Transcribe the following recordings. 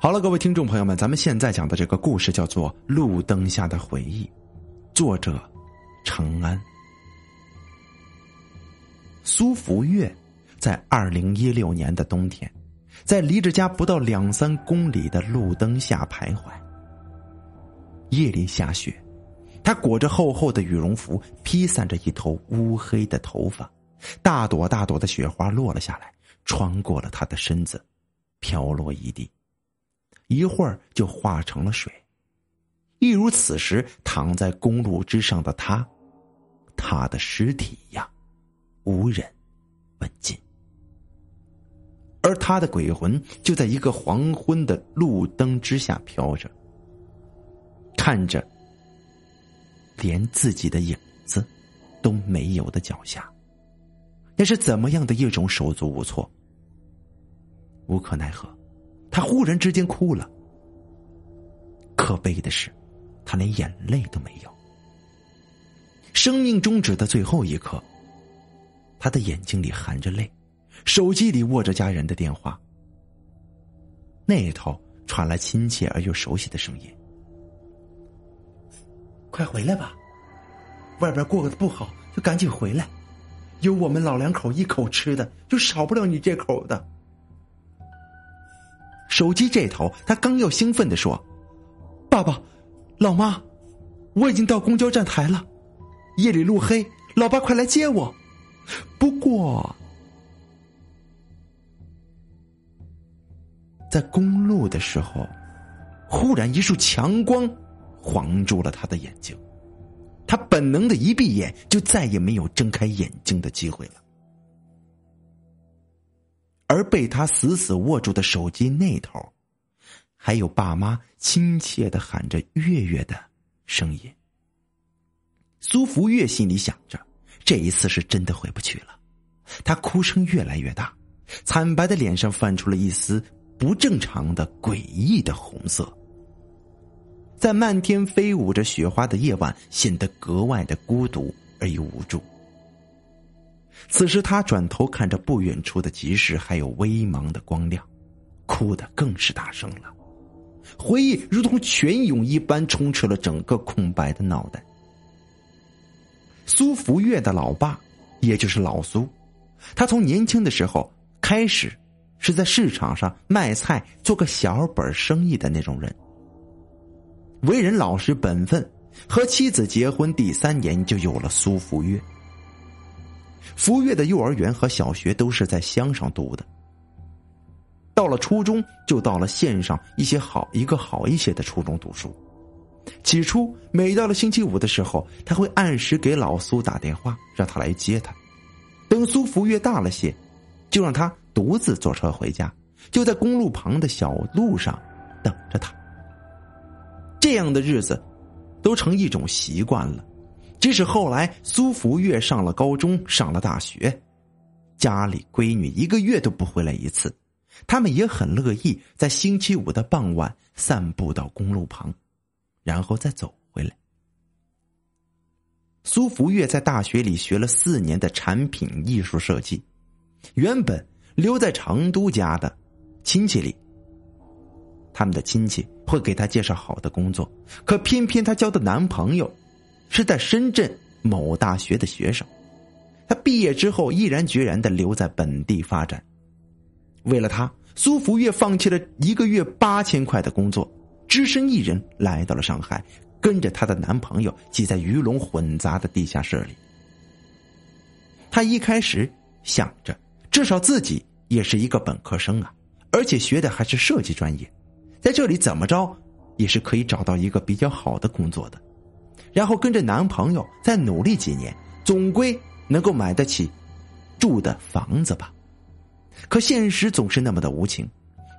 好了，各位听众朋友们，咱们现在讲的这个故事叫做《路灯下的回忆》，作者程安。苏福月在二零一六年的冬天，在离着家不到两三公里的路灯下徘徊。夜里下雪，他裹着厚厚的羽绒服，披散着一头乌黑的头发，大朵大朵的雪花落了下来，穿过了他的身子，飘落一地。一会儿就化成了水，一如此时躺在公路之上的他，他的尸体呀，无人问津。而他的鬼魂就在一个黄昏的路灯之下飘着，看着连自己的影子都没有的脚下，那是怎么样的一种手足无措？无可奈何。他忽然之间哭了。可悲的是，他连眼泪都没有。生命终止的最后一刻，他的眼睛里含着泪，手机里握着家人的电话。那一头传来亲切而又熟悉的声音：“快回来吧，外边过得不好，就赶紧回来。有我们老两口一口吃的，就少不了你这口的。”手机这头，他刚要兴奋的说：“爸爸，老妈，我已经到公交站台了。夜里路黑，老爸快来接我。不过，在公路的时候，忽然一束强光晃住了他的眼睛，他本能的一闭眼，就再也没有睁开眼睛的机会了。”而被他死死握住的手机那头，还有爸妈亲切的喊着“月月”的声音。苏福月心里想着，这一次是真的回不去了。他哭声越来越大，惨白的脸上泛出了一丝不正常的诡异的红色，在漫天飞舞着雪花的夜晚，显得格外的孤独而又无助。此时，他转头看着不远处的集市，还有微茫的光亮，哭得更是大声了。回忆如同泉涌一般充斥了整个空白的脑袋。苏福月的老爸，也就是老苏，他从年轻的时候开始是在市场上卖菜，做个小本生意的那种人。为人老实本分，和妻子结婚第三年就有了苏福月。福月的幼儿园和小学都是在乡上读的。到了初中，就到了县上一些好一个好一些的初中读书。起初，每到了星期五的时候，他会按时给老苏打电话，让他来接他。等苏福月大了些，就让他独自坐车回家，就在公路旁的小路上等着他。这样的日子，都成一种习惯了。即使后来苏福月上了高中，上了大学，家里闺女一个月都不回来一次，他们也很乐意在星期五的傍晚散步到公路旁，然后再走回来。苏福月在大学里学了四年的产品艺术设计，原本留在成都家的亲戚里，他们的亲戚会给他介绍好的工作，可偏偏她交的男朋友。是在深圳某大学的学生，他毕业之后毅然决然的留在本地发展。为了他，苏福月放弃了一个月八千块的工作，只身一人来到了上海，跟着她的男朋友挤在鱼龙混杂的地下室里。他一开始想着，至少自己也是一个本科生啊，而且学的还是设计专业，在这里怎么着也是可以找到一个比较好的工作的。然后跟着男朋友再努力几年，总归能够买得起住的房子吧。可现实总是那么的无情，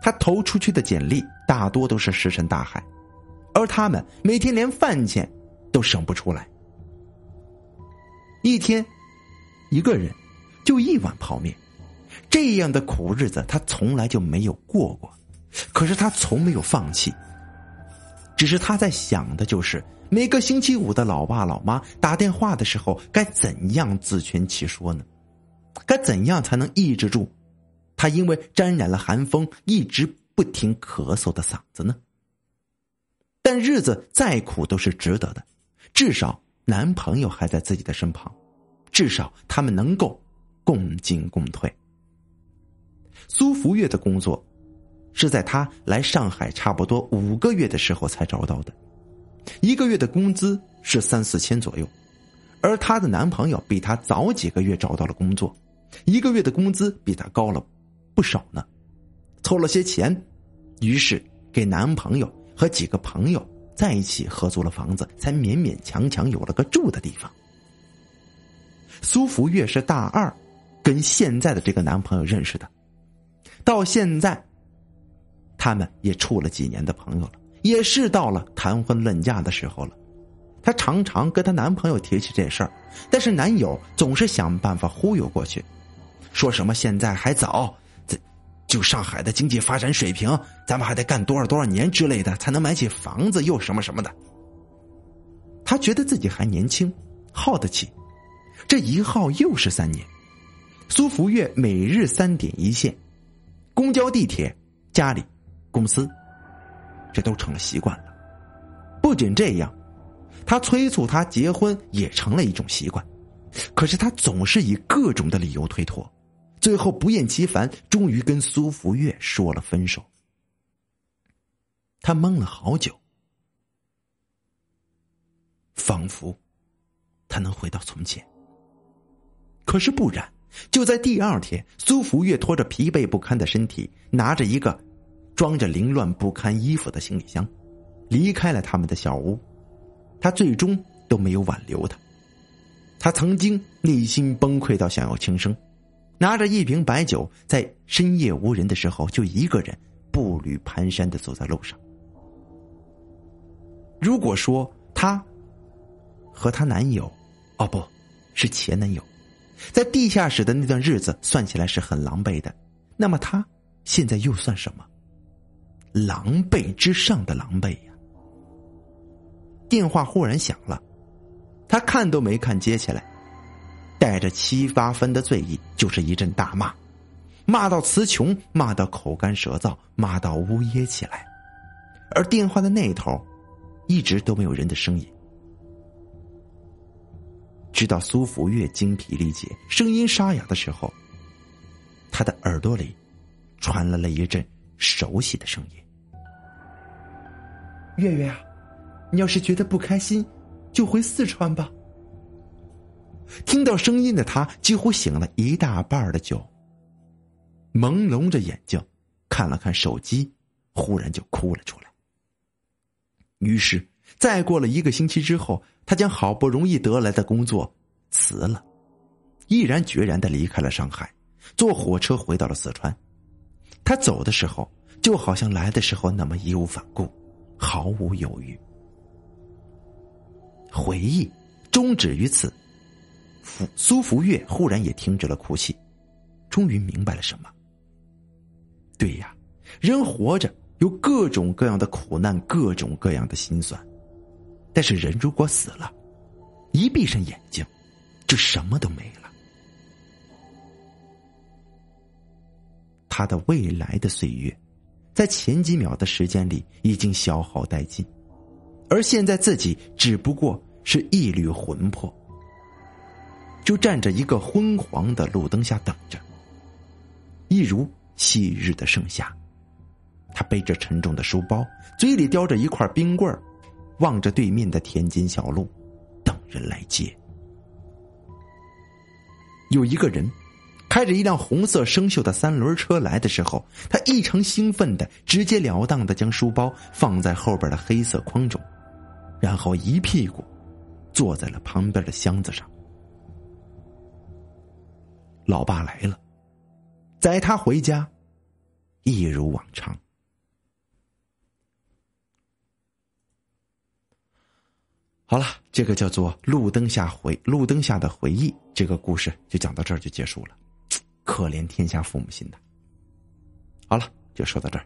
他投出去的简历大多都是石沉大海，而他们每天连饭钱都省不出来。一天，一个人就一碗泡面，这样的苦日子他从来就没有过过，可是他从没有放弃，只是他在想的就是。每个星期五的老爸老妈打电话的时候，该怎样自圆其说呢？该怎样才能抑制住他因为沾染了寒风一直不停咳嗽的嗓子呢？但日子再苦都是值得的，至少男朋友还在自己的身旁，至少他们能够共进共退。苏福月的工作是在他来上海差不多五个月的时候才找到的，一个月的工资是三四千左右，而她的男朋友比她早几个月找到了工作，一个月的工资比她高了不少呢，凑了些钱，于是给男朋友。和几个朋友在一起合租了房子，才勉勉强强有了个住的地方。苏福月是大二，跟现在的这个男朋友认识的，到现在，他们也处了几年的朋友了，也是到了谈婚论嫁的时候了。她常常跟她男朋友提起这事儿，但是男友总是想办法忽悠过去，说什么现在还早。就上海的经济发展水平，咱们还得干多少多少年之类的，才能买起房子又什么什么的。他觉得自己还年轻，耗得起，这一耗又是三年。苏福月每日三点一线，公交、地铁、家里、公司，这都成了习惯了。不仅这样，他催促他结婚也成了一种习惯，可是他总是以各种的理由推脱。最后不厌其烦，终于跟苏福月说了分手。他懵了好久，仿佛他能回到从前。可是不然，就在第二天，苏福月拖着疲惫不堪的身体，拿着一个装着凌乱不堪衣服的行李箱，离开了他们的小屋。他最终都没有挽留他。他曾经内心崩溃到想要轻生。拿着一瓶白酒，在深夜无人的时候，就一个人步履蹒跚的走在路上。如果说她和她男友，哦不，是前男友，在地下室的那段日子算起来是很狼狈的，那么她现在又算什么？狼狈之上的狼狈呀！电话忽然响了，他看都没看，接起来。带着七八分的醉意，就是一阵大骂，骂到词穷，骂到口干舌燥，骂到呜咽起来。而电话的那头，一直都没有人的声音。直到苏福月精疲力竭、声音沙哑的时候，他的耳朵里传来了一阵熟悉的声音：“月月啊，你要是觉得不开心，就回四川吧。”听到声音的他几乎醒了一大半的酒，朦胧着眼睛，看了看手机，忽然就哭了出来。于是，再过了一个星期之后，他将好不容易得来的工作辞了，毅然决然的离开了上海，坐火车回到了四川。他走的时候，就好像来的时候那么义无反顾，毫无犹豫。回忆终止于此。苏苏福月忽然也停止了哭泣，终于明白了什么。对呀，人活着有各种各样的苦难，各种各样的心酸，但是人如果死了，一闭上眼睛，就什么都没了。他的未来的岁月，在前几秒的时间里已经消耗殆尽，而现在自己只不过是一缕魂魄。就站着一个昏黄的路灯下等着，一如昔日的盛夏。他背着沉重的书包，嘴里叼着一块冰棍儿，望着对面的田间小路，等人来接。有一个人开着一辆红色生锈的三轮车来的时候，他异常兴奋的直截了当的将书包放在后边的黑色筐中，然后一屁股坐在了旁边的箱子上。老爸来了，载他回家，一如往常。好了，这个叫做《路灯下回路灯下的回忆》这个故事就讲到这儿就结束了。可怜天下父母心的。好了，就说到这儿。